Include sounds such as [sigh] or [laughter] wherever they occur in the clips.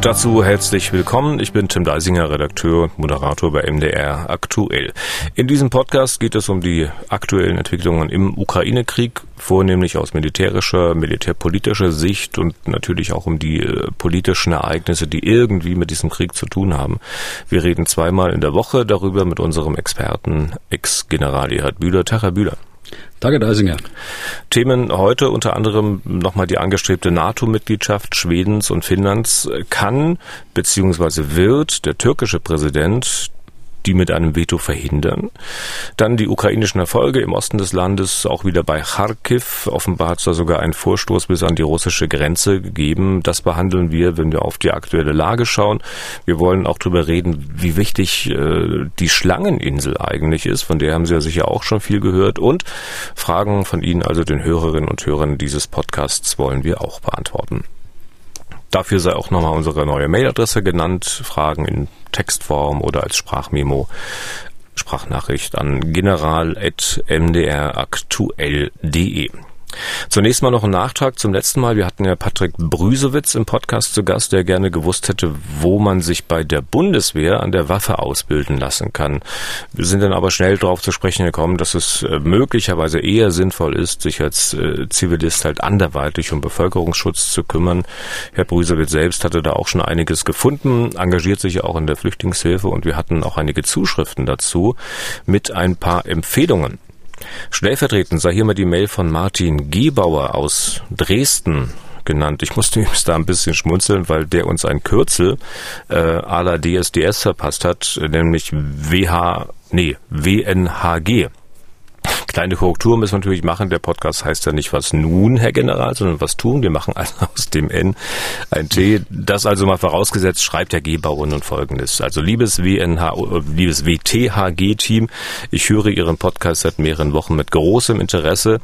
Dazu herzlich willkommen. Ich bin Tim Deisinger, Redakteur und Moderator bei MDR Aktuell. In diesem Podcast geht es um die aktuellen Entwicklungen im Ukraine-Krieg, vornehmlich aus militärischer, militärpolitischer Sicht und natürlich auch um die äh, politischen Ereignisse, die irgendwie mit diesem Krieg zu tun haben. Wir reden zweimal in der Woche darüber mit unserem Experten, Ex-General Erhard Bühler. Tag, Herr Bühler. Danke, Deisinger. Themen heute unter anderem nochmal die angestrebte NATO-Mitgliedschaft Schwedens und Finnlands kann bzw. wird der türkische Präsident die mit einem Veto verhindern. Dann die ukrainischen Erfolge im Osten des Landes, auch wieder bei Kharkiv. Offenbar hat es da sogar einen Vorstoß bis an die russische Grenze gegeben. Das behandeln wir, wenn wir auf die aktuelle Lage schauen. Wir wollen auch darüber reden, wie wichtig äh, die Schlangeninsel eigentlich ist. Von der haben Sie ja sicher auch schon viel gehört. Und Fragen von Ihnen, also den Hörerinnen und Hörern dieses Podcasts, wollen wir auch beantworten. Dafür sei auch nochmal unsere neue Mailadresse genannt. Fragen in Textform oder als Sprachmemo. Sprachnachricht an general.mdraktuell.de. Zunächst mal noch ein Nachtrag zum letzten Mal. Wir hatten ja Patrick Brüsewitz im Podcast zu Gast, der gerne gewusst hätte, wo man sich bei der Bundeswehr an der Waffe ausbilden lassen kann. Wir sind dann aber schnell darauf zu sprechen gekommen, dass es äh, möglicherweise eher sinnvoll ist, sich als äh, Zivilist halt anderweitig um Bevölkerungsschutz zu kümmern. Herr Brüsewitz selbst hatte da auch schon einiges gefunden, engagiert sich auch in der Flüchtlingshilfe und wir hatten auch einige Zuschriften dazu mit ein paar Empfehlungen. Stellvertretend sei hier mal die Mail von Martin Gebauer aus Dresden genannt. Ich musste übrigens da ein bisschen schmunzeln, weil der uns ein Kürzel äh, à la DSDS verpasst hat, nämlich WH, nee, WNHG. Kleine Korrektur müssen wir natürlich machen. Der Podcast heißt ja nicht was nun, Herr General, sondern was tun. Wir machen also aus dem N ein T. Das also mal vorausgesetzt, schreibt der Gebauer nun folgendes. Also liebes WNH, liebes WTHG-Team, ich höre Ihren Podcast seit mehreren Wochen mit großem Interesse.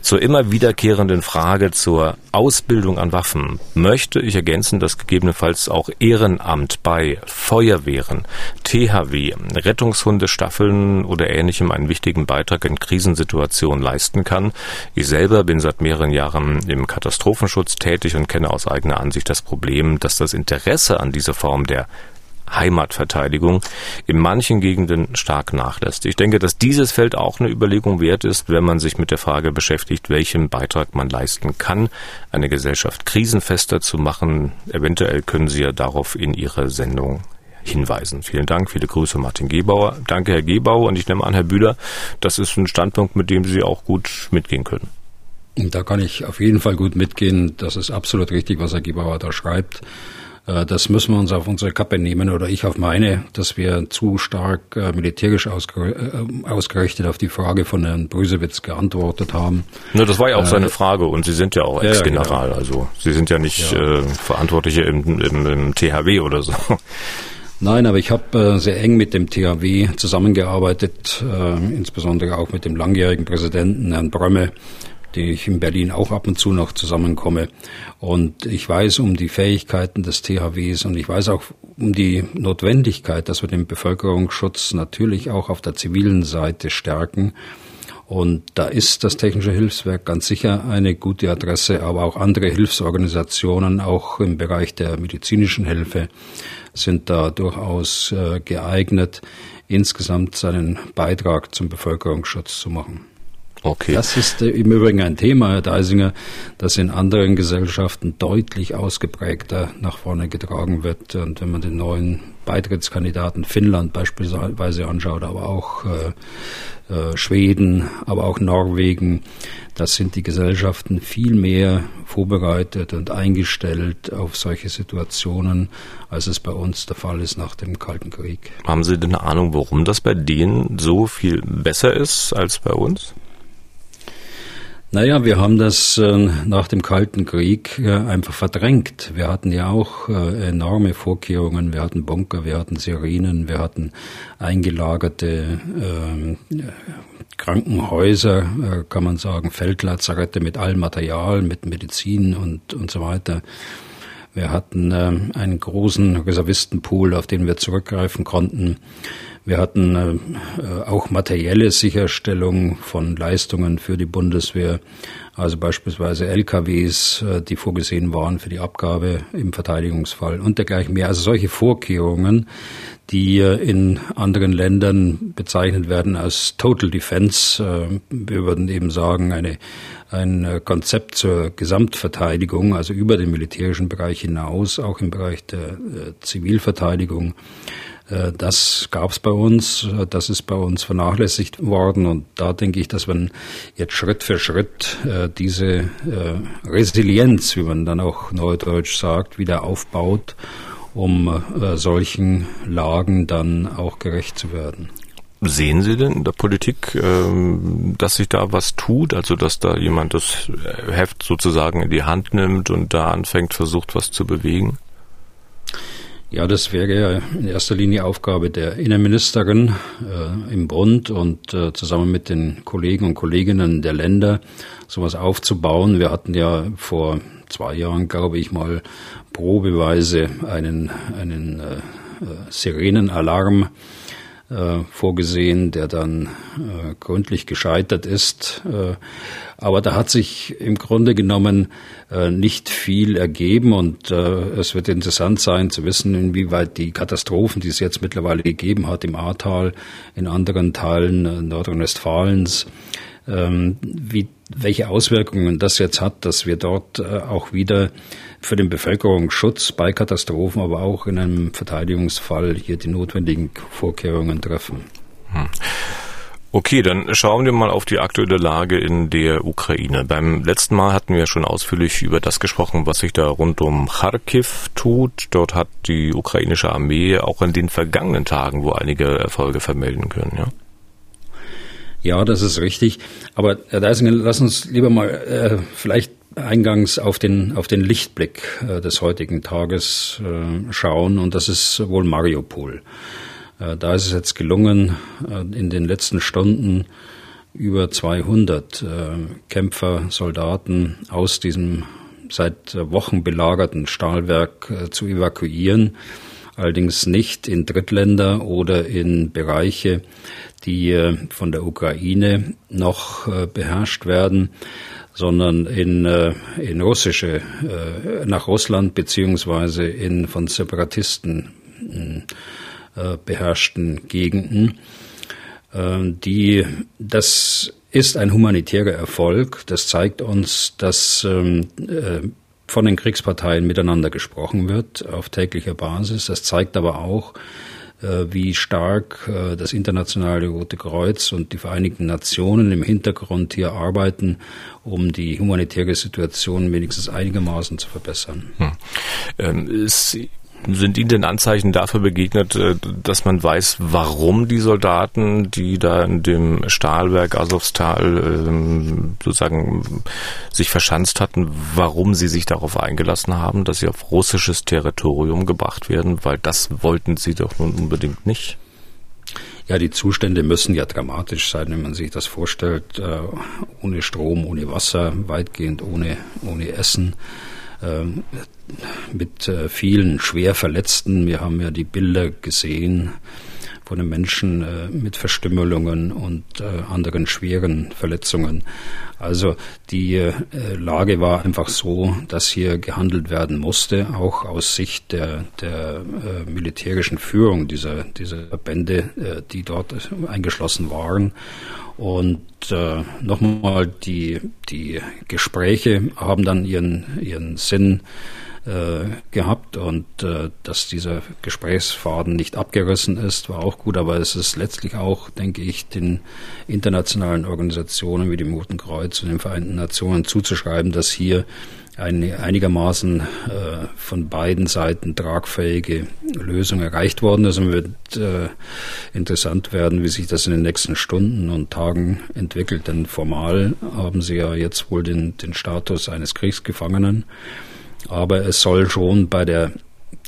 Zur immer wiederkehrenden Frage zur Ausbildung an Waffen möchte ich ergänzen, dass gegebenenfalls auch Ehrenamt bei Feuerwehren, THW, Rettungshundestaffeln oder ähnlichem einen wichtigen Beitrag in Krisensituationen leisten kann. Ich selber bin seit mehreren Jahren im Katastrophenschutz tätig und kenne aus eigener Ansicht das Problem, dass das Interesse an dieser Form der Heimatverteidigung in manchen Gegenden stark nachlässt. Ich denke, dass dieses Feld auch eine Überlegung wert ist, wenn man sich mit der Frage beschäftigt, welchen Beitrag man leisten kann, eine Gesellschaft krisenfester zu machen. Eventuell können Sie ja darauf in Ihrer Sendung hinweisen. Vielen Dank, viele Grüße Martin Gebauer. Danke, Herr Gebauer, und ich nehme an, Herr Bühler, das ist ein Standpunkt, mit dem Sie auch gut mitgehen können. Da kann ich auf jeden Fall gut mitgehen. Das ist absolut richtig, was Herr Gebauer da schreibt. Äh, das müssen wir uns auf unsere Kappe nehmen oder ich auf meine, dass wir zu stark äh, militärisch äh, ausgerichtet auf die Frage von Herrn Brüsewitz geantwortet haben. Ne, das war ja auch seine Frage und Sie sind ja auch Ex-General, ja, genau. also Sie sind ja nicht ja. Äh, Verantwortliche im, im, im THW oder so. [laughs] Nein, aber ich habe äh, sehr eng mit dem THW zusammengearbeitet, äh, insbesondere auch mit dem langjährigen Präsidenten Herrn Brömme, die ich in Berlin auch ab und zu noch zusammenkomme. Und ich weiß um die Fähigkeiten des THWs und ich weiß auch um die Notwendigkeit, dass wir den Bevölkerungsschutz natürlich auch auf der zivilen Seite stärken. Und da ist das Technische Hilfswerk ganz sicher eine gute Adresse, aber auch andere Hilfsorganisationen, auch im Bereich der medizinischen Hilfe, sind da durchaus äh, geeignet, insgesamt seinen Beitrag zum Bevölkerungsschutz zu machen. Okay. Das ist äh, im Übrigen ein Thema, Herr Deisinger, das in anderen Gesellschaften deutlich ausgeprägter nach vorne getragen wird. Und wenn man den neuen Beitrittskandidaten Finnland beispielsweise anschaut, aber auch äh, äh, Schweden, aber auch Norwegen, das sind die Gesellschaften viel mehr vorbereitet und eingestellt auf solche Situationen, als es bei uns der Fall ist nach dem Kalten Krieg. Haben Sie denn eine Ahnung, warum das bei denen so viel besser ist als bei uns? Naja, wir haben das äh, nach dem Kalten Krieg äh, einfach verdrängt. Wir hatten ja auch äh, enorme Vorkehrungen. Wir hatten Bunker, wir hatten Sirenen, wir hatten eingelagerte ähm, Krankenhäuser, kann man sagen, Feldlazarette mit allem Material, mit Medizin und, und so weiter. Wir hatten einen großen Reservistenpool, auf den wir zurückgreifen konnten. Wir hatten äh, auch materielle Sicherstellung von Leistungen für die Bundeswehr, also beispielsweise LKWs, äh, die vorgesehen waren für die Abgabe im Verteidigungsfall und dergleichen mehr. Also solche Vorkehrungen, die in anderen Ländern bezeichnet werden als Total Defense. Äh, wir würden eben sagen, eine, ein Konzept zur Gesamtverteidigung, also über den militärischen Bereich hinaus, auch im Bereich der Zivilverteidigung. Äh, das gab es bei uns, das ist bei uns vernachlässigt worden und da denke ich, dass man jetzt Schritt für Schritt äh, diese äh, Resilienz, wie man dann auch neudeutsch sagt, wieder aufbaut um äh, solchen Lagen dann auch gerecht zu werden. Sehen Sie denn in der Politik, ähm, dass sich da was tut, also dass da jemand das Heft sozusagen in die Hand nimmt und da anfängt, versucht, was zu bewegen? Ja, das wäre ja in erster Linie Aufgabe der Innenministerin äh, im Bund und äh, zusammen mit den Kollegen und Kolleginnen der Länder sowas aufzubauen. Wir hatten ja vor zwei Jahren, glaube ich, mal probeweise einen, einen äh, Sirenenalarm äh, vorgesehen, der dann äh, gründlich gescheitert ist. Äh, aber da hat sich im Grunde genommen äh, nicht viel ergeben und äh, es wird interessant sein zu wissen, inwieweit die Katastrophen, die es jetzt mittlerweile gegeben hat im Ahrtal, in anderen Teilen Nordrhein-Westfalens, ähm, wie, welche Auswirkungen das jetzt hat, dass wir dort äh, auch wieder für den Bevölkerungsschutz bei Katastrophen, aber auch in einem Verteidigungsfall hier die notwendigen Vorkehrungen treffen. Hm. Okay, dann schauen wir mal auf die aktuelle Lage in der Ukraine. Beim letzten Mal hatten wir schon ausführlich über das gesprochen, was sich da rund um Kharkiv tut. Dort hat die ukrainische Armee auch in den vergangenen Tagen wo einige Erfolge vermelden können, ja? Ja, das ist richtig. Aber Herr Deisinger, lass uns lieber mal äh, vielleicht eingangs auf den, auf den Lichtblick äh, des heutigen Tages äh, schauen. Und das ist wohl Mariupol. Äh, da ist es jetzt gelungen, äh, in den letzten Stunden über 200 äh, Kämpfer, Soldaten aus diesem seit Wochen belagerten Stahlwerk äh, zu evakuieren allerdings nicht in Drittländer oder in Bereiche, die äh, von der Ukraine noch äh, beherrscht werden, sondern in, äh, in russische, nach Russland beziehungsweise in von Separatisten beherrschten Gegenden. Die, das ist ein humanitärer Erfolg. Das zeigt uns, dass ähm, von den Kriegsparteien miteinander gesprochen wird auf täglicher Basis. Das zeigt aber auch, äh, wie stark äh, das Internationale Rote Kreuz und die Vereinigten Nationen im Hintergrund hier arbeiten, um die humanitäre Situation wenigstens einigermaßen zu verbessern. Hm. Ähm, sind Ihnen denn Anzeichen dafür begegnet, äh, dass man weiß, warum die Soldaten, die da in dem Stahlwerk Asowstal ähm, sozusagen sich verschanzt hatten, warum sie sich darauf eingelassen haben, dass sie auf russisches Territorium gebracht werden? Weil das wollten sie doch nun unbedingt nicht. Ja, die Zustände müssen ja dramatisch sein, wenn man sich das vorstellt. Äh, ohne Strom, ohne Wasser, weitgehend ohne, ohne Essen. Ähm, mit äh, vielen schwer Verletzten. Wir haben ja die Bilder gesehen von den Menschen äh, mit Verstümmelungen und äh, anderen schweren Verletzungen. Also die Lage war einfach so, dass hier gehandelt werden musste, auch aus Sicht der, der militärischen Führung dieser, dieser Bände, die dort eingeschlossen waren. Und äh, nochmal, die, die Gespräche haben dann ihren, ihren Sinn äh, gehabt. Und äh, dass dieser Gesprächsfaden nicht abgerissen ist, war auch gut, aber es ist letztlich auch, denke ich, den internationalen Organisationen wie dem Roten Kreuz und den Vereinten Nationen zuzuschreiben, dass hier eine einigermaßen äh, von beiden Seiten tragfähige Lösung erreicht worden ist. Und wird äh, interessant werden, wie sich das in den nächsten Stunden und Tagen entwickelt. Denn formal haben sie ja jetzt wohl den, den Status eines Kriegsgefangenen. Aber es soll schon bei der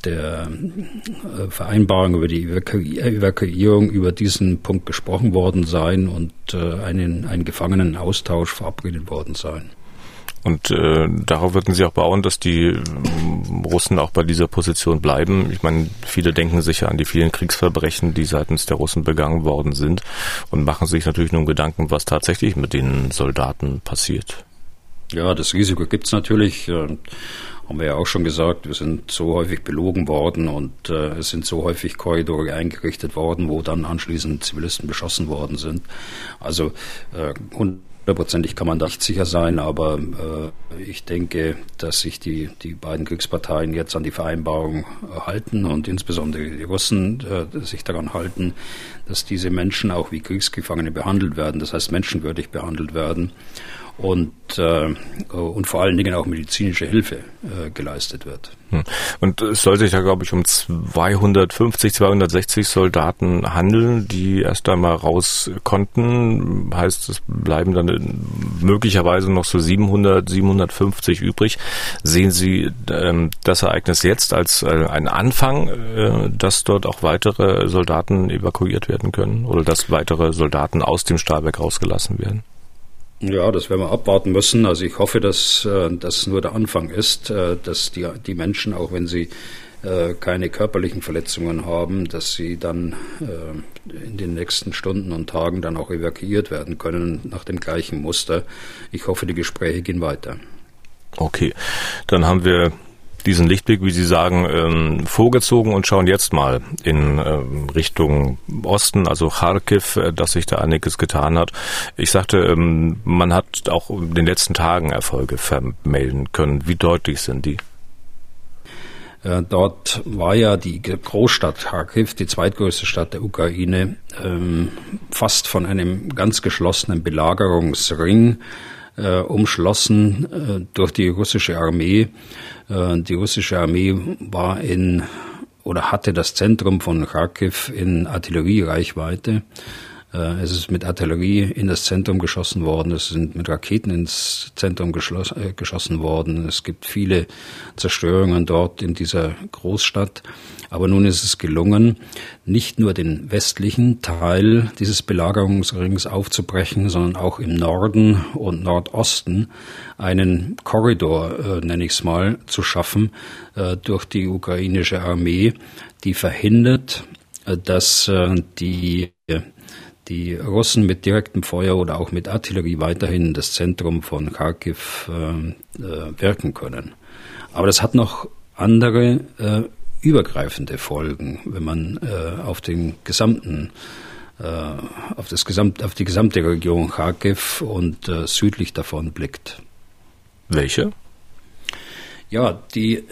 der äh, Vereinbarung über die Evakuierung über diesen Punkt gesprochen worden sein und äh, einen, einen Gefangenenaustausch verabredet worden sein. Und äh, darauf würden Sie auch bauen, dass die äh, Russen auch bei dieser Position bleiben. Ich meine, viele denken sicher an die vielen Kriegsverbrechen, die seitens der Russen begangen worden sind und machen sich natürlich nun Gedanken, was tatsächlich mit den Soldaten passiert. Ja, das Risiko gibt's natürlich. Äh, haben wir ja auch schon gesagt, wir sind so häufig belogen worden und äh, es sind so häufig Korridore eingerichtet worden, wo dann anschließend Zivilisten beschossen worden sind. Also äh, hundertprozentig kann man da nicht sicher sein, aber äh, ich denke, dass sich die, die beiden Kriegsparteien jetzt an die Vereinbarung äh, halten und insbesondere die Russen äh, sich daran halten, dass diese Menschen auch wie Kriegsgefangene behandelt werden, das heißt menschenwürdig behandelt werden und, äh, und vor allen Dingen auch medizinische Hilfe äh, geleistet wird. Hm. Und es soll sich da, glaube ich, um 250, 260 Soldaten handeln, die erst einmal raus konnten. Heißt, es bleiben dann möglicherweise noch so 700, 750 übrig. Sehen Sie ähm, das Ereignis jetzt als äh, einen Anfang, äh, dass dort auch weitere Soldaten evakuiert werden können oder dass weitere Soldaten aus dem Stahlwerk rausgelassen werden? Ja, das werden wir abwarten müssen. Also ich hoffe, dass äh, das nur der Anfang ist, äh, dass die, die Menschen, auch wenn sie äh, keine körperlichen Verletzungen haben, dass sie dann in den nächsten Stunden und Tagen dann auch evakuiert werden können nach dem gleichen Muster. Ich hoffe, die Gespräche gehen weiter. Okay, dann haben wir diesen Lichtblick, wie Sie sagen, ähm, vorgezogen und schauen jetzt mal in ähm, Richtung Osten, also Kharkiv, äh, dass sich da einiges getan hat. Ich sagte, ähm, man hat auch in den letzten Tagen Erfolge vermelden können. Wie deutlich sind die? Äh, dort war ja die Großstadt Kharkiv, die zweitgrößte Stadt der Ukraine, ähm, fast von einem ganz geschlossenen Belagerungsring äh, umschlossen äh, durch die russische Armee. Äh, die russische Armee war in oder hatte das Zentrum von Kharkiv in Artilleriereichweite. Äh, es ist mit Artillerie in das Zentrum geschossen worden, es sind mit Raketen ins Zentrum äh, geschossen worden. Es gibt viele Zerstörungen dort in dieser Großstadt. Aber nun ist es gelungen, nicht nur den westlichen Teil dieses Belagerungsrings aufzubrechen, sondern auch im Norden und Nordosten einen Korridor, äh, nenne ich es mal, zu schaffen äh, durch die ukrainische Armee, die verhindert, äh, dass die die Russen mit direktem Feuer oder auch mit Artillerie weiterhin das Zentrum von Kharkiv äh, äh, wirken können. Aber das hat noch andere äh, übergreifende Folgen, wenn man äh, auf den gesamten äh, auf, das Gesamt, auf die gesamte Region Kharkiv und südlich davon blickt. Welche? Ja, die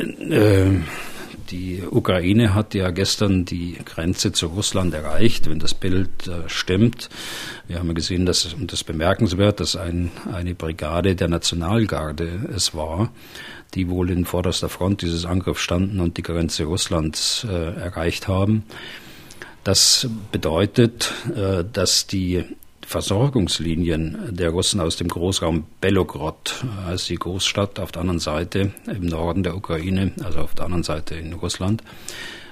die Ukraine hat ja gestern die Grenze zu Russland erreicht, wenn das Bild äh, stimmt. Wir haben gesehen, dass, und das bemerkenswert, dass ein, eine Brigade der Nationalgarde es war, die wohl in vorderster Front dieses Angriffs standen und die Grenze Russlands äh, erreicht haben. Das bedeutet, äh, dass die Versorgungslinien der Russen aus dem Großraum Belogrod, als die Großstadt auf der anderen Seite im Norden der Ukraine, also auf der anderen Seite in Russland,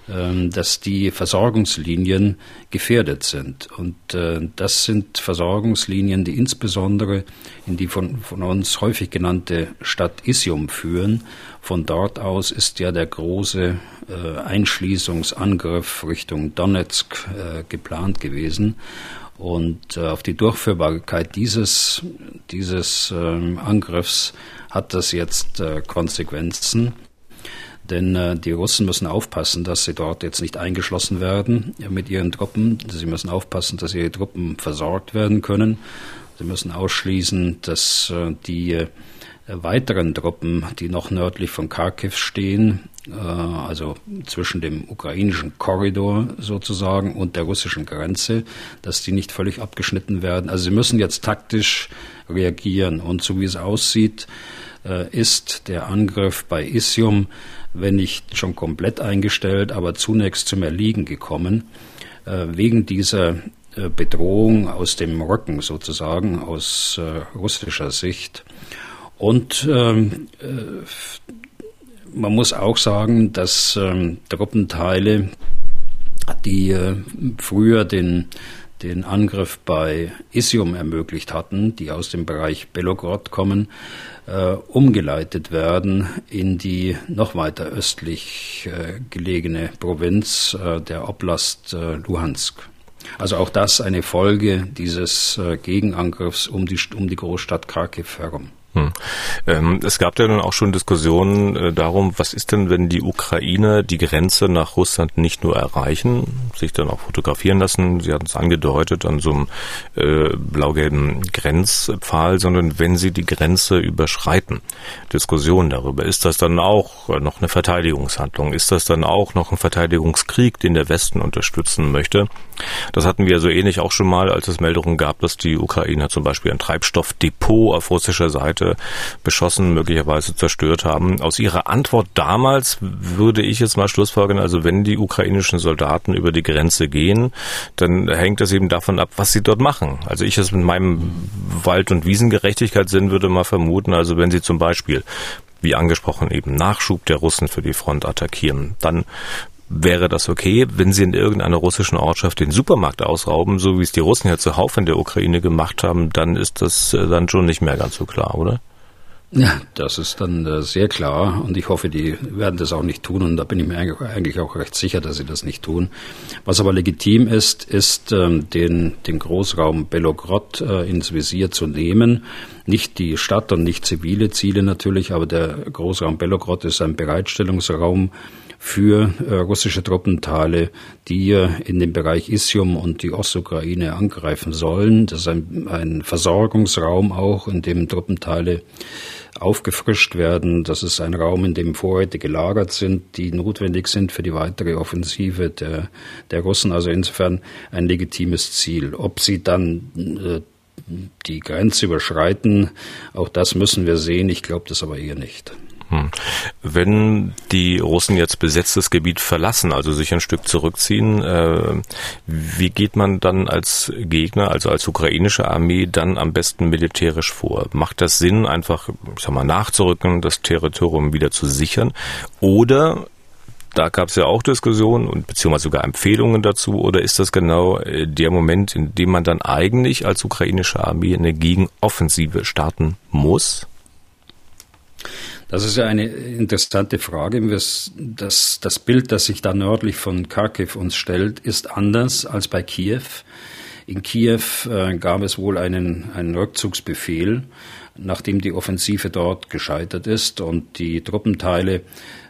ähm, dass die Versorgungslinien gefährdet sind. Und äh, das sind Versorgungslinien, die insbesondere in die von, von uns häufig genannte Stadt Isium führen. Von dort aus ist ja der große äh, Einschließungsangriff Richtung Donetsk äh, geplant gewesen. Und äh, auf die Durchführbarkeit dieses, dieses ähm, Angriffs hat das jetzt äh, Konsequenzen. Denn äh, die Russen müssen aufpassen, dass sie dort jetzt nicht eingeschlossen werden mit ihren Truppen. Sie müssen aufpassen, dass ihre Truppen versorgt werden können. Sie müssen ausschließen, dass äh, die äh, weiteren Truppen, die noch nördlich von Kharkiv stehen, äh, also zwischen dem ukrainischen Korridor sozusagen und der russischen Grenze, dass die nicht völlig abgeschnitten werden. Also sie müssen jetzt taktisch reagieren. Und so wie es aussieht, äh, ist der Angriff bei Isium, wenn nicht schon komplett eingestellt, aber zunächst zum Erliegen gekommen, äh, wegen dieser Bedrohung aus dem Rücken sozusagen, aus russischer Sicht. Und ähm, man muss auch sagen, dass ähm, Truppenteile, die äh, früher den, den Angriff bei Isium ermöglicht hatten, die aus dem Bereich Belogrod kommen, äh, umgeleitet werden in die noch weiter östlich äh, gelegene Provinz äh, der Oblast äh, Luhansk. Also auch das eine Folge dieses äh, Gegenangriffs um die, um die Großstadt Kharkiv herum. Hm. Ähm, es gab ja dann auch schon Diskussionen äh, darum, was ist denn, wenn die Ukrainer die Grenze nach Russland nicht nur erreichen, sich dann auch fotografieren lassen, Sie hatten es angedeutet, an so einem äh, blau-gelben Grenzpfahl, sondern wenn sie die Grenze überschreiten. Diskussionen darüber. Ist das dann auch noch eine Verteidigungshandlung? Ist das dann auch noch ein Verteidigungskrieg, den der Westen unterstützen möchte? Das hatten wir so ähnlich auch schon mal, als es Meldungen gab, dass die Ukrainer zum Beispiel ein Treibstoffdepot auf russischer Seite Seite beschossen, möglicherweise zerstört haben. Aus Ihrer Antwort damals würde ich jetzt mal schlussfolgern, also wenn die ukrainischen Soldaten über die Grenze gehen, dann hängt das eben davon ab, was sie dort machen. Also ich es mit meinem Wald- und Wiesengerechtigkeitssinn würde mal vermuten, also wenn sie zum Beispiel wie angesprochen eben Nachschub der Russen für die Front attackieren, dann wäre das okay, wenn sie in irgendeiner russischen Ortschaft den Supermarkt ausrauben, so wie es die Russen ja zuhauf in der Ukraine gemacht haben, dann ist das äh, dann schon nicht mehr ganz so klar, oder? Ja, das ist dann äh, sehr klar und ich hoffe, die werden das auch nicht tun und da bin ich mir eigentlich auch recht sicher, dass sie das nicht tun. Was aber legitim ist, ist ähm, den, den Großraum Belogrod äh, ins Visier zu nehmen. Nicht die Stadt und nicht zivile Ziele natürlich, aber der Großraum Belogrod ist ein Bereitstellungsraum für äh, russische Truppenteile, die in den Bereich Isium und die Ostukraine angreifen sollen. Das ist ein, ein Versorgungsraum auch, in dem Truppenteile aufgefrischt werden. Das ist ein Raum, in dem Vorräte gelagert sind, die notwendig sind für die weitere Offensive der, der Russen. Also insofern ein legitimes Ziel. Ob sie dann äh, die Grenze überschreiten, auch das müssen wir sehen. Ich glaube das aber eher nicht. Hm. Wenn die Russen jetzt besetztes Gebiet verlassen, also sich ein Stück zurückziehen, äh, wie geht man dann als Gegner, also als ukrainische Armee, dann am besten militärisch vor? Macht das Sinn, einfach, ich sag mal, nachzurücken, das Territorium wieder zu sichern? Oder da gab es ja auch Diskussionen und beziehungsweise sogar Empfehlungen dazu. Oder ist das genau äh, der Moment, in dem man dann eigentlich als ukrainische Armee eine Gegenoffensive starten muss? Das ist ja eine interessante Frage. Das, das Bild, das sich da nördlich von Kharkiv uns stellt, ist anders als bei Kiew. In Kiew äh, gab es wohl einen, einen Rückzugsbefehl, nachdem die Offensive dort gescheitert ist und die Truppenteile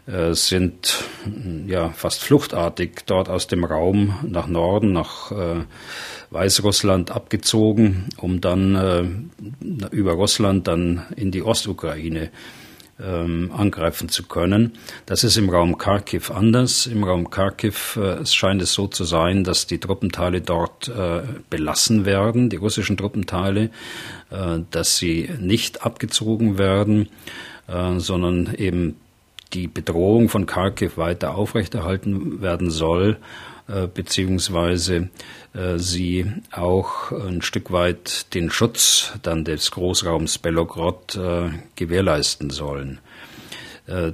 äh, sind ja fast fluchtartig dort aus dem Raum nach Norden, nach äh, Weißrussland abgezogen, um dann äh, über Russland dann in die Ostukraine ähm, angreifen zu können. Das ist im Raum Kharkiv anders. Im Raum Kharkiv äh, es scheint es so zu sein, dass die Truppenteile dort äh, belassen werden, die russischen Truppenteile, äh, dass sie nicht abgezogen werden, äh, sondern eben die Bedrohung von Kharkiv weiter aufrechterhalten werden soll beziehungsweise äh, sie auch ein Stück weit den Schutz dann des Großraums Belogrod äh, gewährleisten sollen.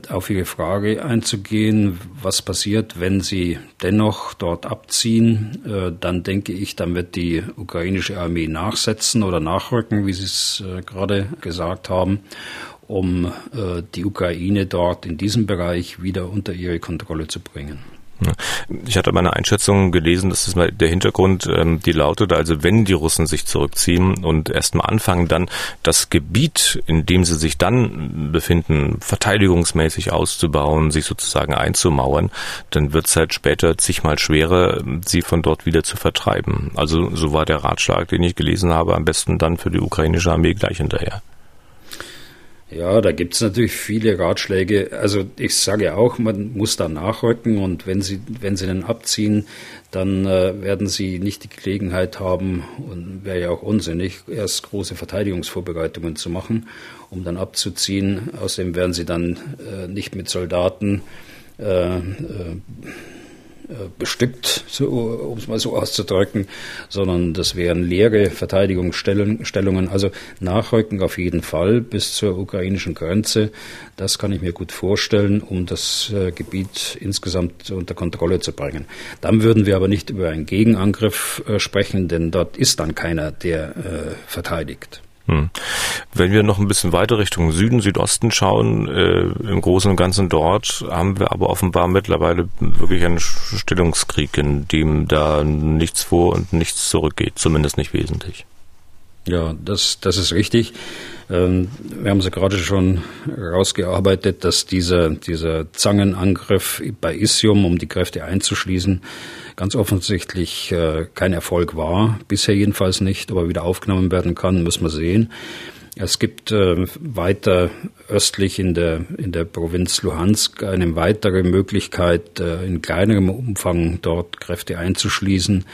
Auf Ihre Frage einzugehen, was passiert, wenn Sie dennoch dort abziehen, dann denke ich, dann wird die ukrainische Armee nachsetzen oder nachrücken, wie Sie es gerade gesagt haben, um die Ukraine dort in diesem Bereich wieder unter ihre Kontrolle zu bringen. Ich hatte meine Einschätzung gelesen, das ist mal der Hintergrund, ähm, die lautet also, wenn die Russen sich zurückziehen und erstmal anfangen, dann das Gebiet, in dem sie sich dann befinden, verteidigungsmäßig auszubauen, sich sozusagen einzumauern, dann wird es halt später zigmal schwerer, sie von dort wieder zu vertreiben. Also so war der Ratschlag, den ich gelesen habe, am besten dann für die ukrainische Armee gleich hinterher. Ja, da gibt es natürlich viele Ratschläge. Also ich sage auch, man muss da nachrücken und wenn Sie, wenn Sie dann abziehen, dann äh, werden Sie nicht die Gelegenheit haben, und wäre ja auch unsinnig, erst große Verteidigungsvorbereitungen zu machen, um dann abzuziehen. Außerdem werden Sie dann äh, nicht mit Soldaten äh, äh bestückt, so, um es mal so auszudrücken, sondern das wären leere Verteidigungsstellungen. Also Nachrücken auf jeden Fall bis zur ukrainischen Grenze. Das kann ich mir gut vorstellen, um das äh, Gebiet insgesamt unter Kontrolle zu bringen. Dann würden wir aber nicht über einen Gegenangriff äh, sprechen, denn dort ist dann keiner, der äh, verteidigt. Hm. Wenn wir noch ein bisschen weiter Richtung Süden, Südosten schauen, äh, im Großen und Ganzen dort haben wir aber offenbar mittlerweile wirklich einen Stellungskrieg, in dem da nichts vor und nichts zurückgeht, zumindest nicht wesentlich. Ja, das, das ist richtig. Ähm, wir haben es ja gerade schon rausgearbeitet, dass dieser, dieser Zangenangriff bei Isium, um die Kräfte einzuschließen, ganz offensichtlich äh, kein Erfolg war. Bisher jedenfalls nicht, aber wieder aufgenommen werden kann, müssen wir sehen. Es gibt äh, weiter östlich in der, in der Provinz Luhansk eine weitere Möglichkeit, äh, in kleinerem Umfang dort Kräfte einzuschließen.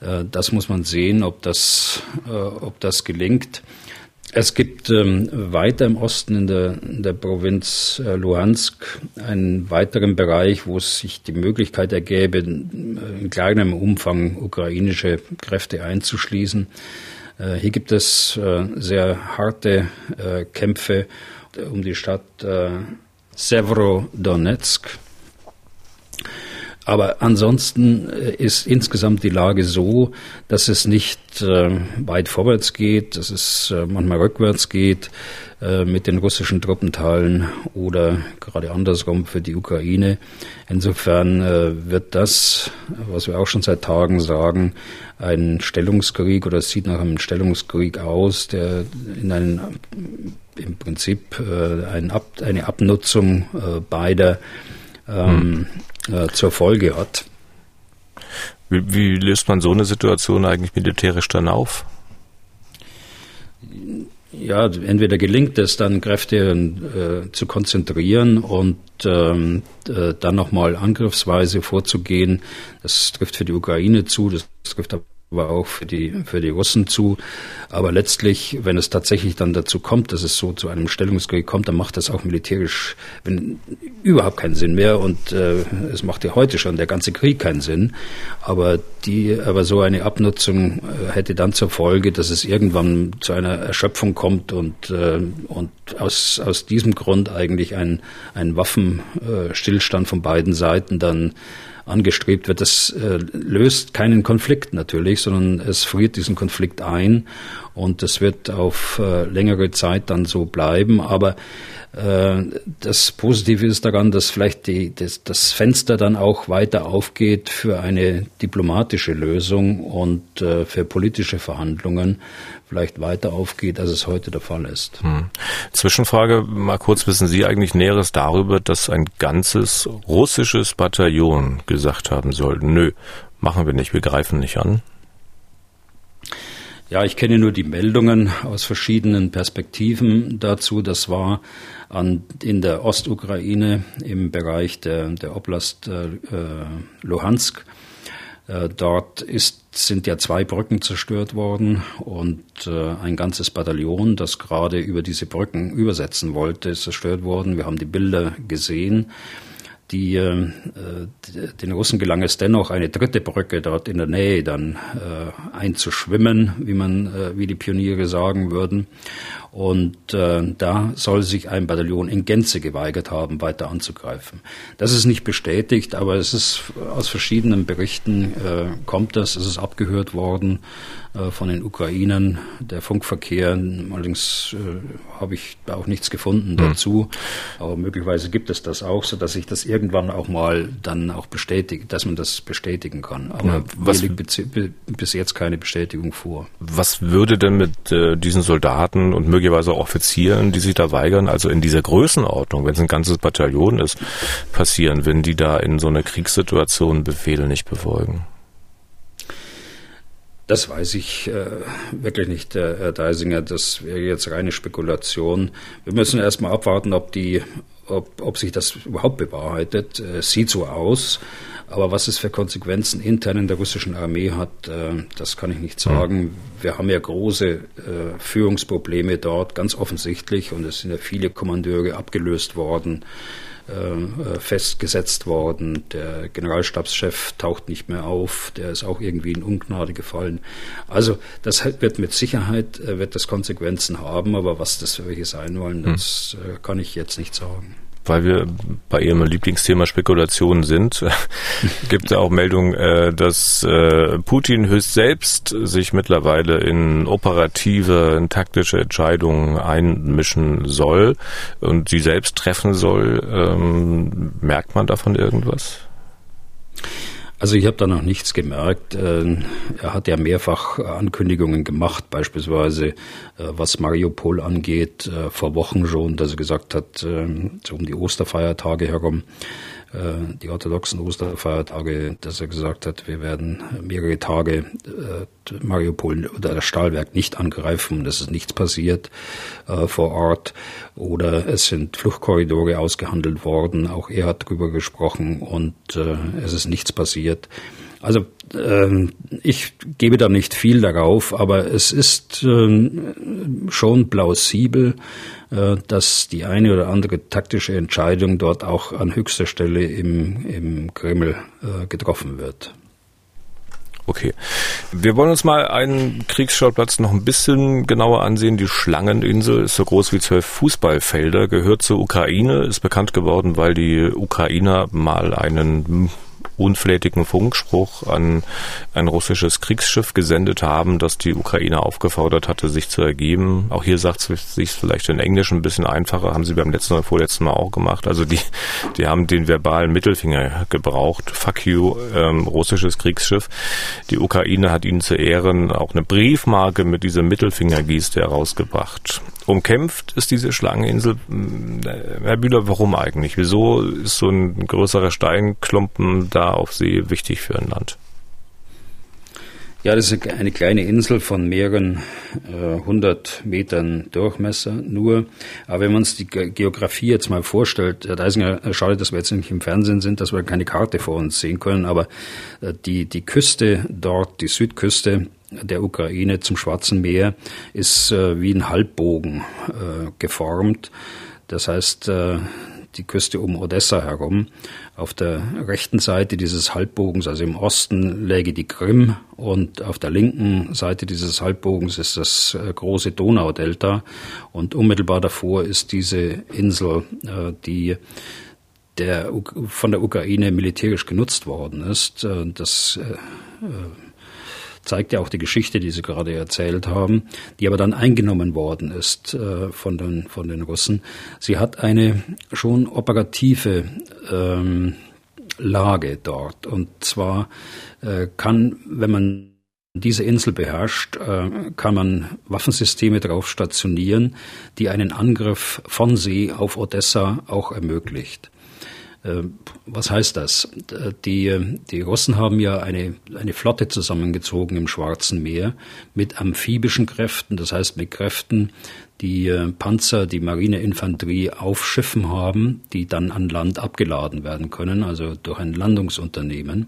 Äh, das muss man sehen, ob das, äh, ob das gelingt. Es gibt ähm, weiter im Osten in der, in der Provinz äh, Luhansk einen weiteren Bereich, wo es sich die Möglichkeit ergäbe, in kleinem Umfang ukrainische Kräfte einzuschließen. Hier gibt es sehr harte Kämpfe um die Stadt Severodonetsk. Aber ansonsten äh, ist insgesamt die Lage so, dass es nicht äh, weit vorwärts geht, dass es äh, manchmal rückwärts geht äh, mit den russischen Truppenteilen oder gerade andersrum für die Ukraine. Insofern äh, wird das, was wir auch schon seit Tagen sagen, ein Stellungskrieg oder es sieht nach einem Stellungskrieg aus, der in einen im Prinzip äh, ein Ab, eine Abnutzung beider ähm, hm. zur Folge hat. Wie, wie löst man so eine Situation eigentlich militärisch dann auf? ja, entweder gelingt es dann, Kräfte äh, zu konzentrieren und ähm, äh, dann nochmal angriffsweise vorzugehen. Das trifft für die Ukraine zu, das trifft aber aber auch für die, für die Russen zu. Aber letztlich, wenn es tatsächlich dann dazu kommt, dass es so zu einem Stellungskrieg kommt, dann macht das auch militärisch wenn, überhaupt keinen Sinn mehr. Und äh, es macht ja heute schon der ganze Krieg keinen Sinn. Aber die, aber so eine Abnutzung äh, hätte dann zur Folge, dass es irgendwann zu einer Erschöpfung kommt und, äh, und aus, aus diesem Grund eigentlich ein, ein Waffenstillstand von beiden Seiten dann angestrebt wird, das äh, löst keinen Konflikt natürlich, sondern es friert diesen Konflikt ein und das wird auf äh, längere Zeit dann so bleiben. Aber äh, das Positive ist daran, dass vielleicht die, das, das, Fenster dann auch weiter aufgeht für eine diplomatische Lösung und äh, für politische Verhandlungen vielleicht weiter aufgeht, als es heute der Fall ist. Hm. Zwischenfrage, mal kurz, wissen Sie eigentlich Näheres darüber, dass ein ganzes russisches Bataillon gesagt haben soll, nö, machen wir nicht, wir greifen nicht an? Ja, ich kenne nur die Meldungen aus verschiedenen Perspektiven dazu. Das war an, in der Ostukraine im Bereich der, der Oblast äh, Luhansk. Äh, dort ist, sind ja zwei Brücken zerstört worden und äh, ein ganzes Bataillon, das gerade über diese Brücken übersetzen wollte, ist zerstört worden. Wir haben die Bilder gesehen. Die, äh, den Russen gelang es dennoch, eine dritte Brücke dort in der Nähe dann äh, einzuschwimmen, wie man, äh, wie die Pioniere sagen würden. Und äh, da soll sich ein Bataillon in Gänze geweigert haben, weiter anzugreifen. Das ist nicht bestätigt, aber es ist aus verschiedenen Berichten äh, kommt das. Es ist abgehört worden äh, von den Ukrainern, der Funkverkehr. Allerdings äh, habe ich da auch nichts gefunden hm. dazu. Aber möglicherweise gibt es das auch, so dass sich das irgendwann auch mal dann auch bestätigt, dass man das bestätigen kann. Aber ja, was, liegt bis jetzt keine Bestätigung vor. Was würde denn mit äh, diesen Soldaten und möglicherweise auch Offizieren, die sich da weigern, also in dieser Größenordnung, wenn es ein ganzes Bataillon ist, passieren, wenn die da in so einer Kriegssituation Befehle nicht befolgen? Das weiß ich äh, wirklich nicht, äh, Herr Deisinger. Das wäre jetzt reine Spekulation. Wir müssen erstmal abwarten, ob die, ob, ob sich das überhaupt bewahrheitet. Äh, sieht so aus. Aber was es für Konsequenzen intern in der russischen Armee hat, äh, das kann ich nicht hm. sagen. Wir haben ja große äh, Führungsprobleme dort, ganz offensichtlich, und es sind ja viele Kommandeure abgelöst worden äh, festgesetzt worden. Der Generalstabschef taucht nicht mehr auf, der ist auch irgendwie in Ungnade gefallen. Also das wird mit Sicherheit, wird das Konsequenzen haben, aber was das für welche sein wollen, hm. das hm. kann ich jetzt nicht sagen weil wir bei Ihrem Lieblingsthema Spekulationen sind, [laughs] gibt es auch Meldungen, äh, dass äh, Putin höchst selbst sich mittlerweile in operative, in taktische Entscheidungen einmischen soll und sie selbst treffen soll. Ähm, merkt man davon irgendwas? Also ich habe da noch nichts gemerkt. Äh, er hat ja mehrfach Ankündigungen gemacht, beispielsweise äh, was Mariupol angeht, äh, vor Wochen schon, dass er gesagt hat, so um die Osterfeiertage herum, äh, die orthodoxen Osterfeiertage, dass er gesagt hat, wir werden mehrere Tage äh, Mariupol oder das Stahlwerk nicht angreifen, es ist nichts passiert äh, vor Ort oder es sind Fluchtkorridore ausgehandelt worden, auch er hat darüber gesprochen und es ist nichts passiert. Also äh, ich gebe da nicht viel darauf, aber es ist äh, schon plausibel, äh, dass die eine oder andere taktische Entscheidung dort auch an höchster Stelle im, im Kreml äh, getroffen wird. Okay. Wir wollen uns mal einen Kriegsschauplatz noch ein bisschen genauer ansehen. Die Schlangeninsel ist so groß wie zwölf Fußballfelder, gehört zur Ukraine, ist bekannt geworden, weil die Ukrainer mal einen unflätigen Funkspruch an ein russisches Kriegsschiff gesendet haben, das die Ukraine aufgefordert hatte, sich zu ergeben. Auch hier sagt es sich vielleicht in Englisch ein bisschen einfacher, haben sie beim letzten oder vorletzten Mal auch gemacht. Also die, die haben den verbalen Mittelfinger gebraucht. Fuck you, ähm, russisches Kriegsschiff. Die Ukraine hat ihnen zu Ehren auch eine Briefmarke mit diesem Mittelfingergeste herausgebracht. Umkämpft ist diese Schlangeninsel. Hm, Herr Bühler, warum eigentlich? Wieso ist so ein größerer Steinklumpen da auf See wichtig für ein Land? Ja, das ist eine kleine Insel von mehreren äh, hundert Metern Durchmesser nur. Aber wenn man uns die Geografie jetzt mal vorstellt, Herr Deisinger, äh, schade, dass wir jetzt nicht im Fernsehen sind, dass wir keine Karte vor uns sehen können, aber äh, die, die Küste dort, die Südküste der Ukraine zum Schwarzen Meer, ist äh, wie ein Halbbogen äh, geformt. Das heißt, äh, die Küste um Odessa herum. Auf der rechten Seite dieses Halbbogens, also im Osten, läge die Krim und auf der linken Seite dieses Halbbogens ist das äh, große Donaudelta und unmittelbar davor ist diese Insel, äh, die der, von der Ukraine militärisch genutzt worden ist. Äh, das zeigt ja auch die Geschichte, die Sie gerade erzählt haben, die aber dann eingenommen worden ist äh, von, den, von den Russen. Sie hat eine schon operative ähm, Lage dort. Und zwar äh, kann, wenn man diese Insel beherrscht, äh, kann man Waffensysteme darauf stationieren, die einen Angriff von See auf Odessa auch ermöglicht. Äh, was heißt das? Die, die Russen haben ja eine, eine Flotte zusammengezogen im Schwarzen Meer mit amphibischen Kräften, das heißt mit Kräften, die äh, Panzer, die Marineinfanterie auf Schiffen haben, die dann an Land abgeladen werden können, also durch ein Landungsunternehmen.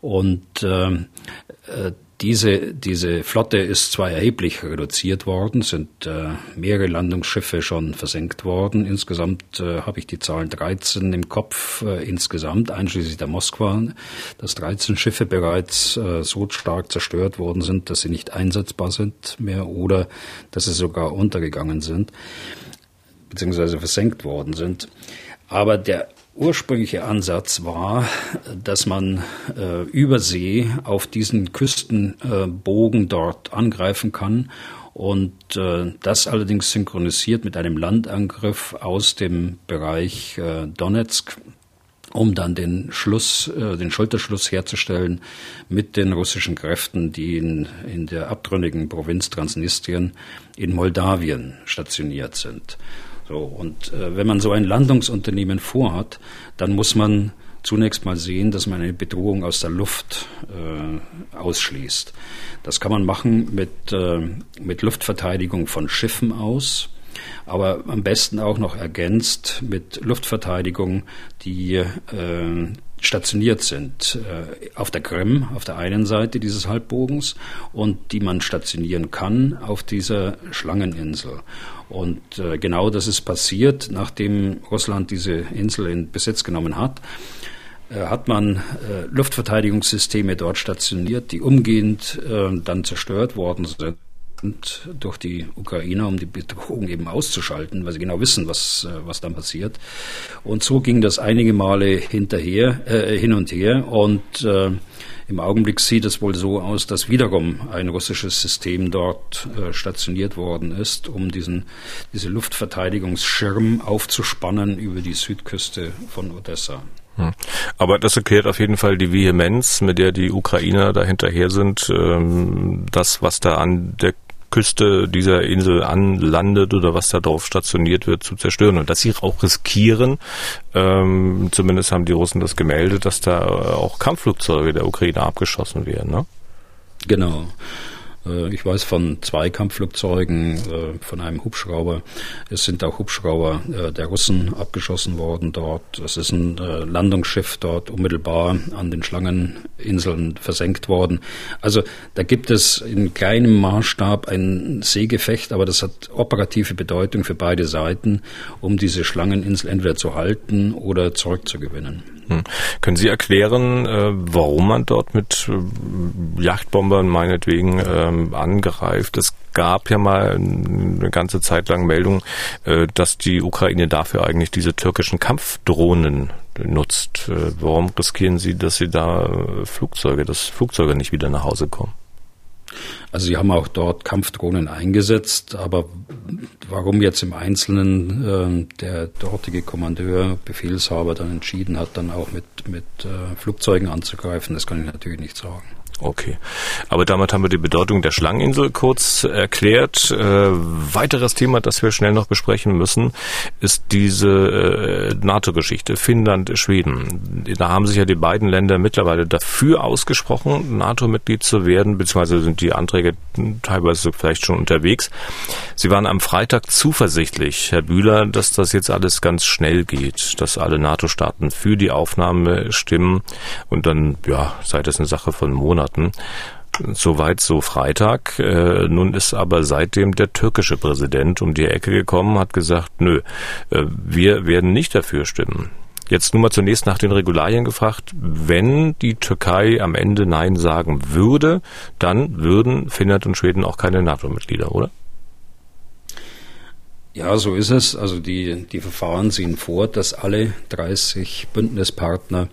Und äh, äh diese, diese Flotte ist zwar erheblich reduziert worden, sind äh, mehrere Landungsschiffe schon versenkt worden. Insgesamt äh, habe ich die Zahlen 13 im Kopf äh, insgesamt, einschließlich der Moskwa, dass 13 Schiffe bereits äh, so stark zerstört worden sind, dass sie nicht einsetzbar sind mehr oder dass sie sogar untergegangen sind, beziehungsweise versenkt worden sind. Aber der ursprüngliche Ansatz war, dass man äh, über See auf diesen Küstenbogen äh, dort angreifen kann und äh, das allerdings synchronisiert mit einem Landangriff aus dem Bereich äh, Donetsk, um dann den Schluss, äh, den Schulterschluss herzustellen mit den russischen Kräften, die in, in der abtrünnigen Provinz Transnistrien in Moldawien stationiert sind. So, und äh, wenn man so ein Landungsunternehmen vorhat, dann muss man zunächst mal sehen, dass man eine Bedrohung aus der Luft äh, ausschließt. Das kann man machen mit, äh, mit Luftverteidigung von Schiffen aus. Aber am besten auch noch ergänzt mit Luftverteidigung, die äh, stationiert sind äh, auf der Krim, auf der einen Seite dieses Halbbogens und die man stationieren kann auf dieser Schlangeninsel. Und äh, genau das ist passiert, nachdem Russland diese Insel in Besitz genommen hat äh, hat man äh, Luftverteidigungssysteme dort stationiert, die umgehend äh, dann zerstört worden sind durch die Ukrainer, um die Bedrohung eben auszuschalten, weil sie genau wissen, was, äh, was dann passiert. Und so ging das einige Male hinterher, äh, hin und her. Und äh, im Augenblick sieht es wohl so aus, dass wiederum ein russisches System dort äh, stationiert worden ist, um diesen, diese Luftverteidigungsschirm aufzuspannen über die Südküste von Odessa. Hm. Aber das erklärt auf jeden Fall die Vehemenz, mit der die Ukrainer da hinterher sind, ähm, das, was da an der Küste dieser Insel anlandet oder was da drauf stationiert wird, zu zerstören. Und dass sie auch riskieren, ähm, zumindest haben die Russen das gemeldet, dass da auch Kampfflugzeuge der Ukraine abgeschossen werden. Ne? Genau. Äh, ich weiß von zwei Kampfflugzeugen, äh, von einem Hubschrauber. Es sind auch Hubschrauber äh, der Russen abgeschossen worden dort. Es ist ein Landungsschiff dort unmittelbar an den Schlangeninseln versenkt worden. Also da gibt es in kleinem Maßstab ein Seegefecht, aber das hat operative Bedeutung für beide Seiten, um diese Schlangeninsel entweder zu halten oder zurückzugewinnen. Hm. Können Sie erklären, äh, warum man dort mit äh, Yachtbombern meinetwegen ähm, angreift? Es gab ja mal eine ganze Zeit lang Meldungen, äh, dass die Ukraine dafür eigentlich diese türkischen Kampfdrohnen nutzt. Warum riskieren Sie, dass Sie da Flugzeuge, dass Flugzeuge nicht wieder nach Hause kommen? Also sie haben auch dort Kampfdrohnen eingesetzt, aber warum jetzt im Einzelnen äh, der dortige Kommandeur, Befehlshaber dann entschieden hat, dann auch mit, mit äh, Flugzeugen anzugreifen, das kann ich natürlich nicht sagen. Okay. Aber damit haben wir die Bedeutung der Schlangeninsel kurz erklärt. Äh, weiteres Thema, das wir schnell noch besprechen müssen, ist diese äh, NATO-Geschichte. Finnland, Schweden. Da haben sich ja die beiden Länder mittlerweile dafür ausgesprochen, NATO-Mitglied zu werden, beziehungsweise sind die Anträge teilweise vielleicht schon unterwegs. Sie waren am Freitag zuversichtlich, Herr Bühler, dass das jetzt alles ganz schnell geht, dass alle NATO-Staaten für die Aufnahme stimmen und dann, ja, sei das eine Sache von Monaten Monaten. Soweit so Freitag. Äh, nun ist aber seitdem der türkische Präsident um die Ecke gekommen, hat gesagt, nö, äh, wir werden nicht dafür stimmen. Jetzt nur mal zunächst nach den Regularien gefragt. Wenn die Türkei am Ende Nein sagen würde, dann würden Finnland und Schweden auch keine NATO-Mitglieder, oder? Ja, so ist es. Also die, die Verfahren sehen vor, dass alle 30 Bündnispartner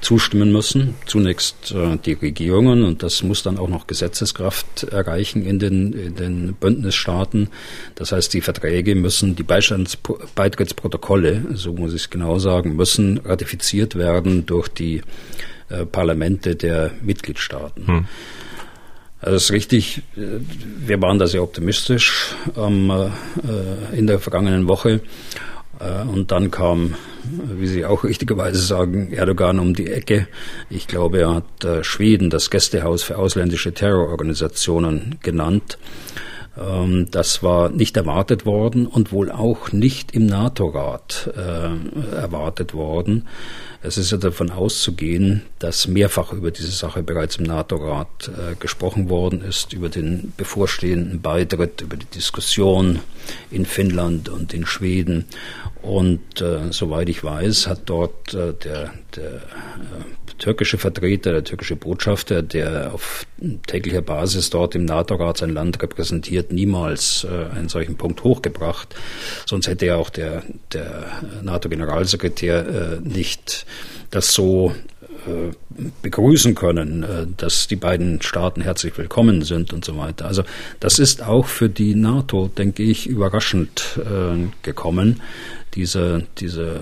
zustimmen müssen. Zunächst äh, die Regierungen und das muss dann auch noch Gesetzeskraft erreichen in den, in den Bündnisstaaten. Das heißt, die Verträge müssen, die Beitrittsprotokolle, so muss ich es genau sagen, müssen ratifiziert werden durch die äh, Parlamente der Mitgliedstaaten. Hm. Also ist richtig, wir waren da sehr optimistisch ähm, äh, in der vergangenen Woche. Äh, und dann kam, wie Sie auch [laughs] richtigerweise sagen, Erdogan um die Ecke. Ich glaube, er hat äh, Schweden das Gästehaus für ausländische Terrororganisationen genannt. Ähm, das war nicht erwartet worden und wohl auch nicht im NATO-Rat äh, erwartet worden. Es ist ja davon auszugehen, dass mehrfach über diese Sache bereits im NATO-Rat äh, gesprochen worden ist, über den bevorstehenden Beitritt, über die Diskussion in Finnland und in Schweden. Und äh, soweit ich weiß, hat dort äh, der, der äh, türkische Vertreter, der türkische Botschafter, der auf täglicher Basis dort im NATO-Rat sein Land repräsentiert, niemals äh, einen solchen Punkt hochgebracht. Sonst hätte ja auch der, der NATO-Generalsekretär äh, nicht das so begrüßen können, äh, dass die beiden Staaten herzlich willkommen sind und so weiter. Also das ist auch für die NATO, denke ich, überraschend äh, gekommen, diese, diese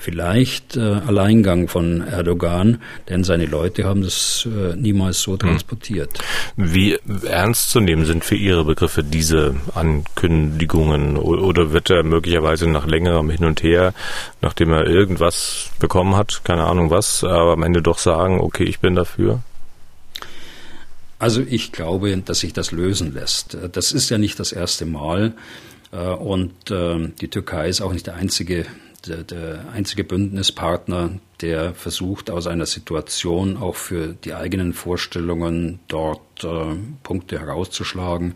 vielleicht äh, Alleingang von Erdogan, denn seine Leute haben das äh, niemals so hm. transportiert. Wie ernst zu nehmen sind für Ihre Begriffe diese Ankündigungen oder wird er möglicherweise nach längerem Hin und Her, nachdem er irgendwas bekommen hat, keine Ahnung was, aber am Ende doch sagen, okay, ich bin dafür? Also ich glaube, dass sich das lösen lässt. Das ist ja nicht das erste Mal, Und die Türkei ist auch nicht der einzige der, der einzige Bündnispartner, der versucht, aus einer Situation auch für die eigenen Vorstellungen dort äh, Punkte herauszuschlagen.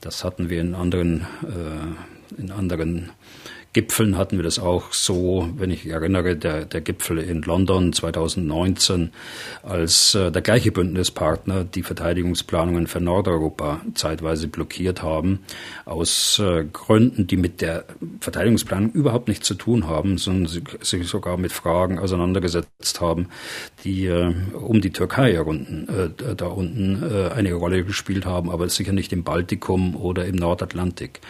Das hatten wir in anderen, äh, in anderen Gipfeln hatten wir das auch so, wenn ich erinnere, der, der Gipfel in London 2019, als äh, der gleiche Bündnispartner die Verteidigungsplanungen für Nordeuropa zeitweise blockiert haben, aus äh, Gründen, die mit der Verteidigungsplanung überhaupt nichts zu tun haben, sondern sich sogar mit Fragen auseinandergesetzt haben, die äh, um die Türkei unten, äh, da unten äh, eine Rolle gespielt haben, aber sicher nicht im Baltikum oder im Nordatlantik.